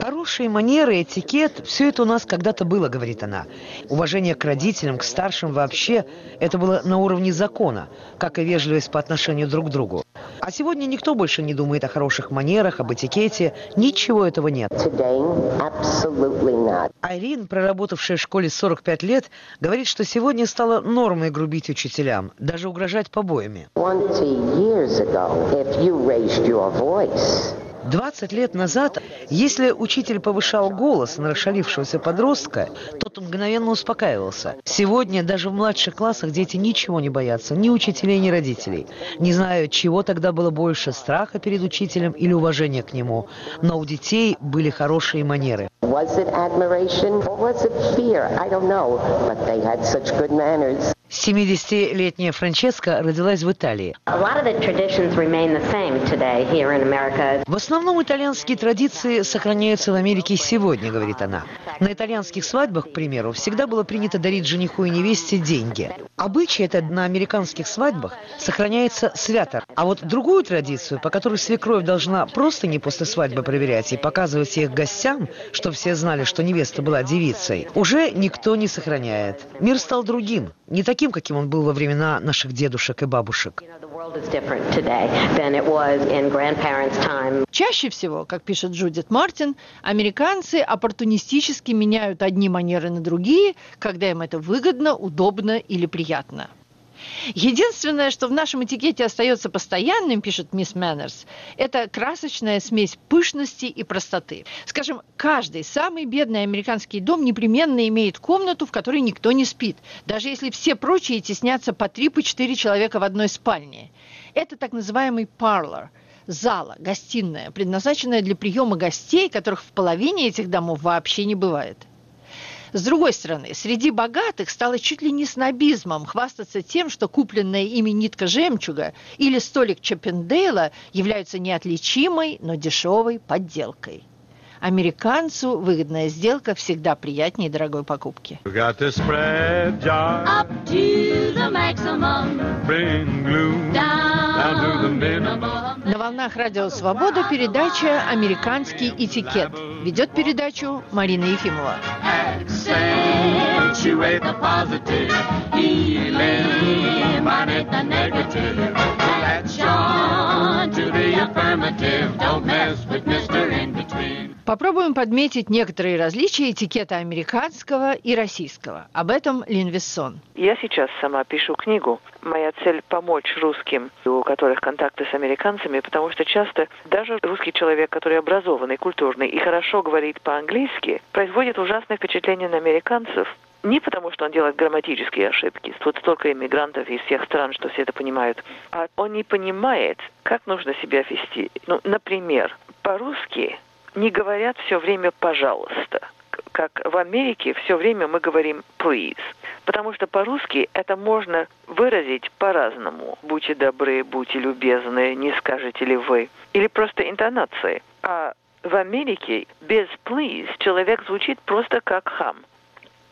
Хорошие манеры, этикет – все это у нас когда-то было, говорит она. Уважение к родителям, к старшим вообще – это было на уровне закона, как и вежливость по отношению друг к другу. А сегодня никто больше не думает о хороших манерах, об этикете. Ничего этого нет. Айрин, проработавшая в школе 45 лет, говорит, что сегодня стало нормой грубить учителям, даже угрожать побоями. 20 лет назад, если учитель повышал голос на расшалившегося подростка, тот мгновенно успокаивался. Сегодня даже в младших классах дети ничего не боятся, ни учителей, ни родителей. Не знаю, чего тогда было больше, страха перед учителем или уважения к нему, но у детей были хорошие манеры. Was it admiration or was it fear? I don't know, but they had such good manners. 70-летняя Франческа родилась в Италии. В основном итальянские традиции сохраняются в Америке сегодня, говорит она. На итальянских свадьбах, к примеру, всегда было принято дарить жениху и невесте деньги. Обычай этот на американских свадьбах сохраняется свято. А вот другую традицию, по которой свекровь должна просто не после свадьбы проверять и показывать их гостям, чтобы все знали, что невеста была девицей, уже никто не сохраняет. Мир стал другим, не таким, каким он был во времена наших дедушек и бабушек. Чаще всего, как пишет Джудит Мартин, американцы оппортунистически меняют одни манеры на другие, когда им это выгодно, удобно или приятно. Единственное, что в нашем этикете остается постоянным, пишет мисс Мэннерс, это красочная смесь пышности и простоты. Скажем, каждый самый бедный американский дом непременно имеет комнату, в которой никто не спит, даже если все прочие теснятся по три, по четыре человека в одной спальне. Это так называемый parlor – зала, гостиная, предназначенная для приема гостей, которых в половине этих домов вообще не бывает – с другой стороны, среди богатых стало чуть ли не снобизмом хвастаться тем, что купленная ими нитка жемчуга или столик Чаппендейла являются неотличимой, но дешевой подделкой. Американцу выгодная сделка всегда приятнее дорогой покупки. На волнах Радио Свобода передача «Американский этикет». Ведет передачу Марина Ефимова. Don't mess with Mr. In-Between. Попробуем подметить некоторые различия этикета американского и российского. Об этом Лин Вессон. Я сейчас сама пишу книгу. Моя цель – помочь русским, у которых контакты с американцами, потому что часто даже русский человек, который образованный, культурный и хорошо говорит по-английски, производит ужасное впечатление на американцев, не потому, что он делает грамматические ошибки. Тут столько иммигрантов из всех стран, что все это понимают. А он не понимает, как нужно себя вести. Ну, например, по-русски не говорят все время «пожалуйста». Как в Америке все время мы говорим «please». Потому что по-русски это можно выразить по-разному. Будьте добры, будьте любезны, не скажете ли вы. Или просто интонации. А в Америке без «please» человек звучит просто как хам.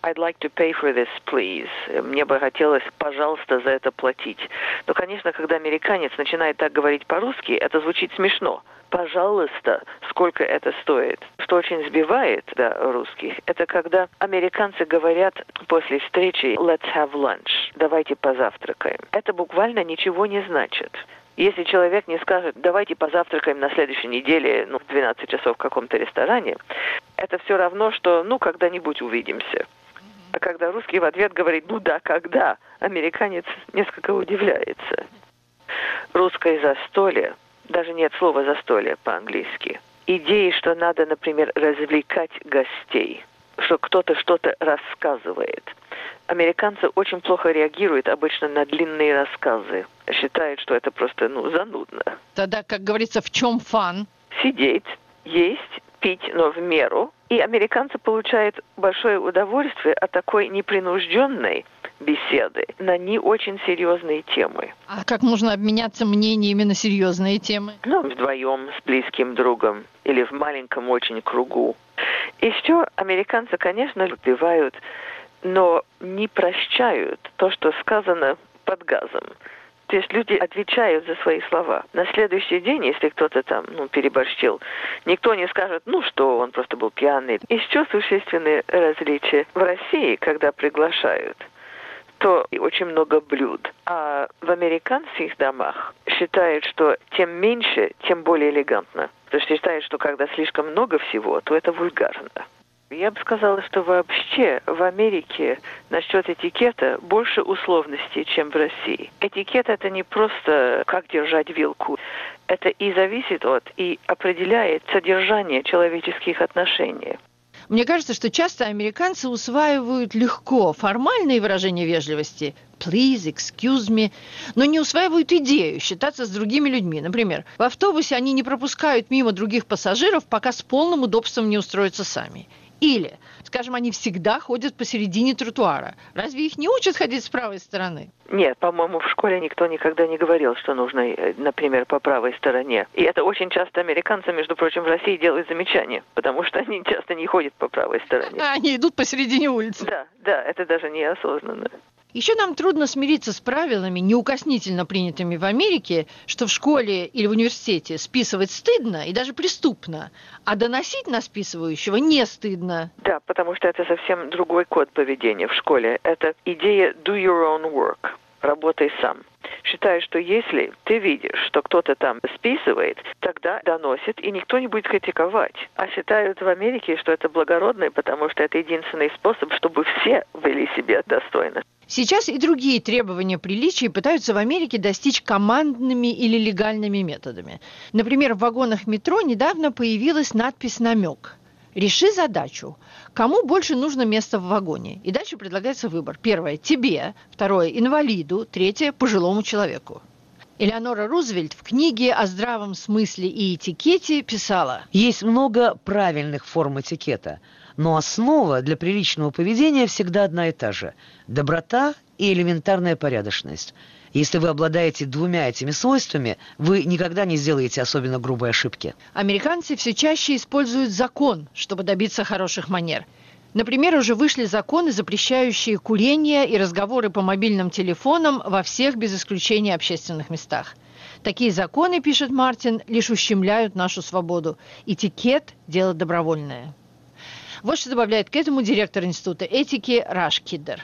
I'd like to pay for this, please. Мне бы хотелось, пожалуйста, за это платить. Но, конечно, когда американец начинает так говорить по-русски, это звучит смешно пожалуйста, сколько это стоит. Что очень сбивает да, русских, это когда американцы говорят после встречи «let's have lunch», «давайте позавтракаем». Это буквально ничего не значит. Если человек не скажет, давайте позавтракаем на следующей неделе, ну, в 12 часов в каком-то ресторане, это все равно, что, ну, когда-нибудь увидимся. А когда русский в ответ говорит, ну да, когда, американец несколько удивляется. Русское застолье даже нет слова «застолье» по-английски. Идеи, что надо, например, развлекать гостей, что кто-то что-то рассказывает. Американцы очень плохо реагируют обычно на длинные рассказы. Считают, что это просто, ну, занудно. Тогда, как говорится, в чем фан? Сидеть, есть, пить, но в меру. И американцы получают большое удовольствие от такой непринужденной, беседы на не очень серьезные темы. А как можно обменяться мнениями на серьезные темы? Ну, вдвоем с близким другом или в маленьком очень кругу. Еще американцы, конечно, любивают, но не прощают то, что сказано под газом. То есть люди отвечают за свои слова. На следующий день, если кто-то там ну, переборщил, никто не скажет, ну что, он просто был пьяный. Еще существенные различия. В России, когда приглашают, то очень много блюд. А в американских домах считают, что тем меньше, тем более элегантно. То есть считают, что когда слишком много всего, то это вульгарно. Я бы сказала, что вообще в Америке насчет этикета больше условностей, чем в России. Этикет это не просто как держать вилку. Это и зависит от, и определяет содержание человеческих отношений. Мне кажется, что часто американцы усваивают легко формальные выражения вежливости please, excuse me, но не усваивают идею считаться с другими людьми. Например, в автобусе они не пропускают мимо других пассажиров, пока с полным удобством не устроятся сами. Или, скажем, они всегда ходят посередине тротуара. Разве их не учат ходить с правой стороны? Нет, по-моему, в школе никто никогда не говорил, что нужно, э, например, по правой стороне. И это очень часто американцы, между прочим, в России делают замечания, потому что они часто не ходят по правой стороне. А они идут посередине улицы. Да, да, это даже неосознанно. Еще нам трудно смириться с правилами, неукоснительно принятыми в Америке, что в школе или в университете списывать стыдно и даже преступно, а доносить на списывающего не стыдно. Да, потому что это совсем другой код поведения в школе. Это идея do your own work, работай сам. Считаю, что если ты видишь, что кто-то там списывает, тогда доносит, и никто не будет критиковать. А считают в Америке, что это благородно, потому что это единственный способ, чтобы все вели себя достойно. Сейчас и другие требования приличия пытаются в Америке достичь командными или легальными методами. Например, в вагонах метро недавно появилась надпись «Намек». Реши задачу. Кому больше нужно места в вагоне? И дальше предлагается выбор. Первое – тебе. Второе – инвалиду. Третье – пожилому человеку. Элеонора Рузвельт в книге о здравом смысле и этикете писала. Есть много правильных форм этикета – но основа для приличного поведения всегда одна и та же – доброта и элементарная порядочность. Если вы обладаете двумя этими свойствами, вы никогда не сделаете особенно грубой ошибки. Американцы все чаще используют закон, чтобы добиться хороших манер. Например, уже вышли законы, запрещающие курение и разговоры по мобильным телефонам во всех без исключения общественных местах. Такие законы, пишет Мартин, лишь ущемляют нашу свободу. Этикет – дело добровольное. Вот что добавляет к этому директор Института этики Раш Киддер.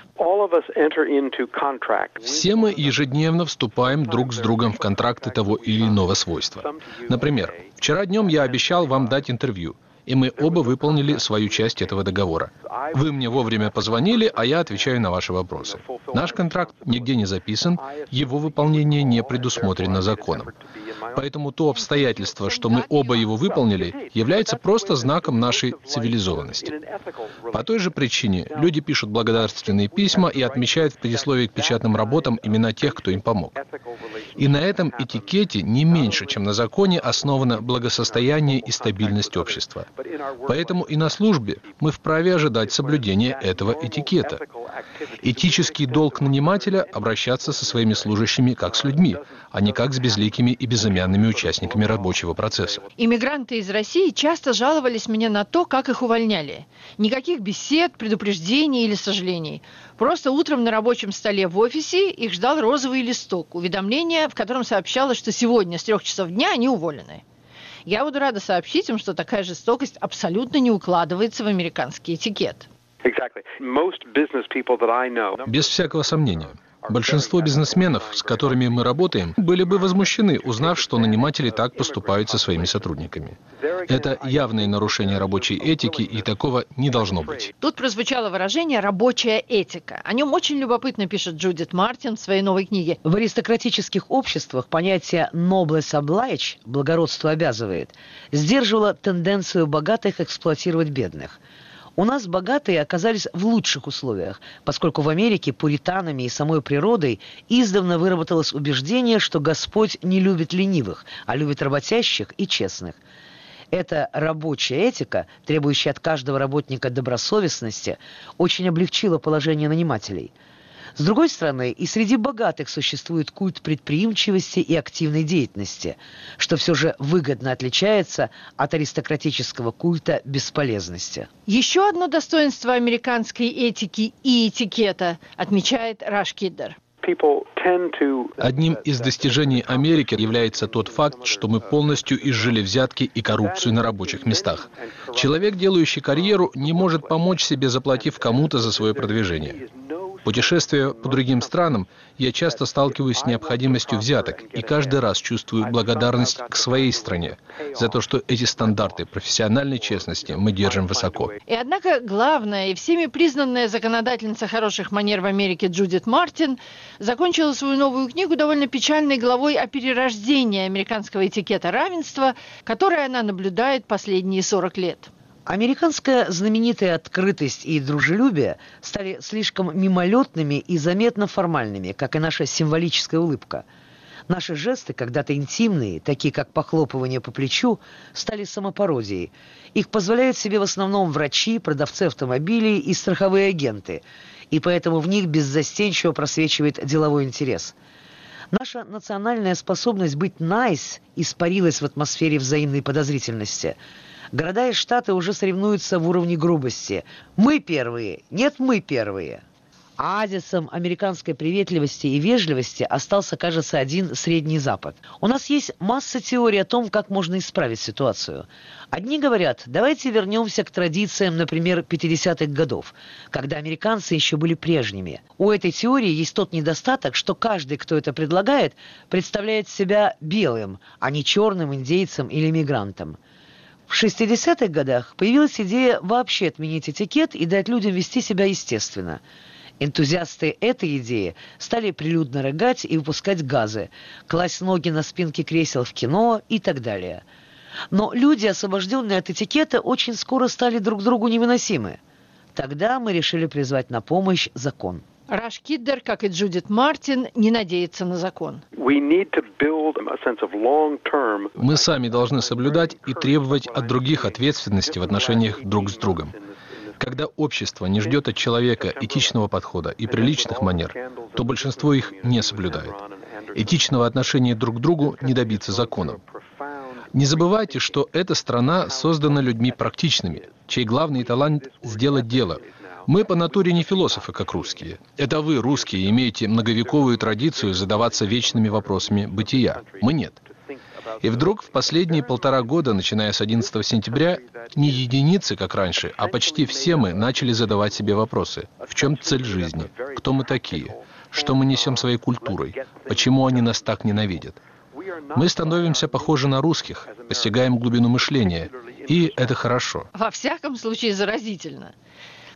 Все мы ежедневно вступаем друг с другом в контракты того или иного свойства. Например, вчера днем я обещал вам дать интервью – и мы оба выполнили свою часть этого договора. Вы мне вовремя позвонили, а я отвечаю на ваши вопросы. Наш контракт нигде не записан, его выполнение не предусмотрено законом. Поэтому то обстоятельство, что мы оба его выполнили, является просто знаком нашей цивилизованности. По той же причине люди пишут благодарственные письма и отмечают в предисловии к печатным работам имена тех, кто им помог. И на этом этикете не меньше, чем на законе, основано благосостояние и стабильность общества. Поэтому и на службе мы вправе ожидать соблюдения этого этикета. Этический долг нанимателя – обращаться со своими служащими как с людьми, а не как с безликими и безымянными участниками рабочего процесса. Иммигранты из России часто жаловались мне на то, как их увольняли. Никаких бесед, предупреждений или сожалений. Просто утром на рабочем столе в офисе их ждал розовый листок, уведомление, в котором сообщалось, что сегодня с трех часов дня они уволены. Я буду рада сообщить им, что такая жестокость абсолютно не укладывается в американский этикет. Без всякого сомнения. Большинство бизнесменов, с которыми мы работаем, были бы возмущены, узнав, что наниматели так поступают со своими сотрудниками. Это явное нарушение рабочей этики, и такого не должно быть. Тут прозвучало выражение «рабочая этика». О нем очень любопытно пишет Джудит Мартин в своей новой книге. В аристократических обществах понятие «noblesse oblige» – «благородство обязывает» сдерживало тенденцию богатых эксплуатировать бедных – у нас богатые оказались в лучших условиях, поскольку в Америке пуританами и самой природой издавна выработалось убеждение, что Господь не любит ленивых, а любит работящих и честных. Эта рабочая этика, требующая от каждого работника добросовестности, очень облегчила положение нанимателей. С другой стороны, и среди богатых существует культ предприимчивости и активной деятельности, что все же выгодно отличается от аристократического культа бесполезности. Еще одно достоинство американской этики и этикета отмечает Раш Киддер. Одним из достижений Америки является тот факт, что мы полностью изжили взятки и коррупцию на рабочих местах. Человек, делающий карьеру, не может помочь себе, заплатив кому-то за свое продвижение. Путешествуя по другим странам, я часто сталкиваюсь с необходимостью взяток и каждый раз чувствую благодарность к своей стране за то, что эти стандарты профессиональной честности мы держим высоко. И однако главная и всеми признанная законодательница хороших манер в Америке Джудит Мартин закончила свою новую книгу довольно печальной главой о перерождении американского этикета равенства, которое она наблюдает последние 40 лет. Американская знаменитая открытость и дружелюбие стали слишком мимолетными и заметно формальными, как и наша символическая улыбка. Наши жесты, когда-то интимные, такие как похлопывание по плечу, стали самопародией. Их позволяют себе в основном врачи, продавцы автомобилей и страховые агенты, и поэтому в них беззастенчиво просвечивает деловой интерес. Наша национальная способность быть nice испарилась в атмосфере взаимной подозрительности – Города и штаты уже соревнуются в уровне грубости. Мы первые, нет мы первые. Оазисом американской приветливости и вежливости остался, кажется, один Средний Запад. У нас есть масса теорий о том, как можно исправить ситуацию. Одни говорят, давайте вернемся к традициям, например, 50-х годов, когда американцы еще были прежними. У этой теории есть тот недостаток, что каждый, кто это предлагает, представляет себя белым, а не черным индейцем или мигрантом. В 60-х годах появилась идея вообще отменить этикет и дать людям вести себя естественно. Энтузиасты этой идеи стали прилюдно рыгать и выпускать газы, класть ноги на спинки кресел в кино и так далее. Но люди, освобожденные от этикета, очень скоро стали друг другу невыносимы. Тогда мы решили призвать на помощь закон. Раш Киддер, как и Джудит Мартин, не надеется на закон. Мы сами должны соблюдать и требовать от других ответственности в отношениях друг с другом. Когда общество не ждет от человека этичного подхода и приличных манер, то большинство их не соблюдает. Этичного отношения друг к другу не добиться законом. Не забывайте, что эта страна создана людьми практичными, чей главный талант – сделать дело – мы по натуре не философы, как русские. Это вы, русские, имеете многовековую традицию задаваться вечными вопросами бытия. Мы нет. И вдруг в последние полтора года, начиная с 11 сентября, не единицы, как раньше, а почти все мы начали задавать себе вопросы. В чем цель жизни? Кто мы такие? Что мы несем своей культурой? Почему они нас так ненавидят? Мы становимся похожи на русских, постигаем глубину мышления, и это хорошо. Во всяком случае, заразительно.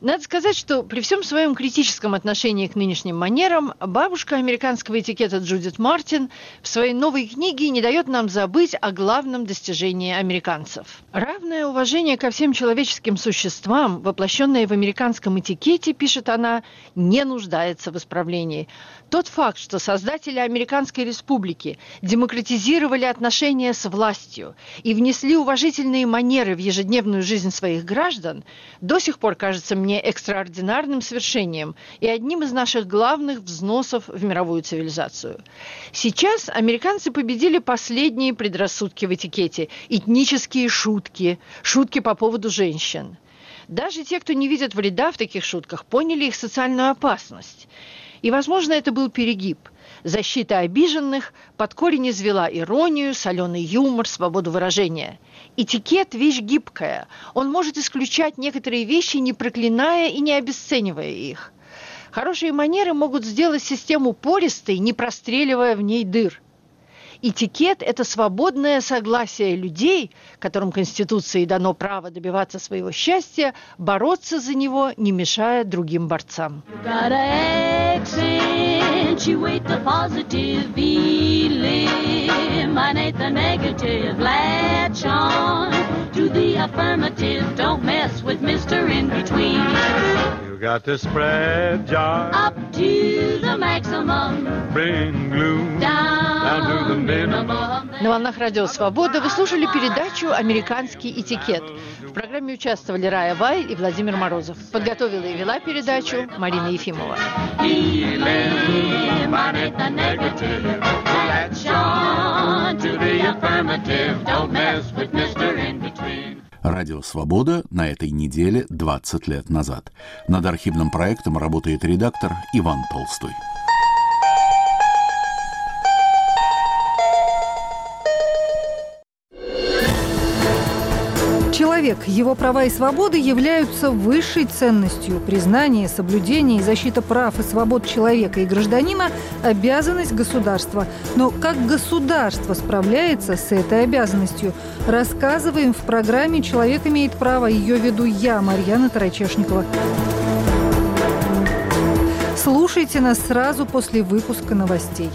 Надо сказать, что при всем своем критическом отношении к нынешним манерам, бабушка американского этикета Джудит Мартин в своей новой книге не дает нам забыть о главном достижении американцев. Равное уважение ко всем человеческим существам, воплощенное в американском этикете, пишет она, не нуждается в исправлении. Тот факт, что создатели Американской Республики демократизировали отношения с властью и внесли уважительные манеры в ежедневную жизнь своих граждан, до сих пор кажется мне экстраординарным свершением и одним из наших главных взносов в мировую цивилизацию. Сейчас американцы победили последние предрассудки в этикете, этнические шутки, шутки по поводу женщин. Даже те, кто не видят вреда в таких шутках, поняли их социальную опасность. И, возможно, это был перегиб. Защита обиженных под корень извела иронию, соленый юмор, свободу выражения. Этикет – вещь гибкая. Он может исключать некоторые вещи, не проклиная и не обесценивая их. Хорошие манеры могут сделать систему пористой, не простреливая в ней дыр. Этикет – это свободное согласие людей, которым Конституцией дано право добиваться своего счастья, бороться за него, не мешая другим борцам. To the affirmative, don't mess with Mr. In Between. You got to spread joy up to the maximum. Bring gloom down, На волнах Радио Свобода вы слушали передачу «Американский этикет». В программе участвовали Рая Вай и Владимир Морозов. Подготовила и вела передачу Марина Ефимова. Радио «Свобода» на этой неделе 20 лет назад. Над архивным проектом работает редактор Иван Толстой. Человек, его права и свободы являются высшей ценностью. Признание, соблюдение и защита прав и свобод человека и гражданина – обязанность государства. Но как государство справляется с этой обязанностью? Рассказываем в программе «Человек имеет право». Ее веду я, Марьяна Тарачешникова. Слушайте нас сразу после выпуска новостей.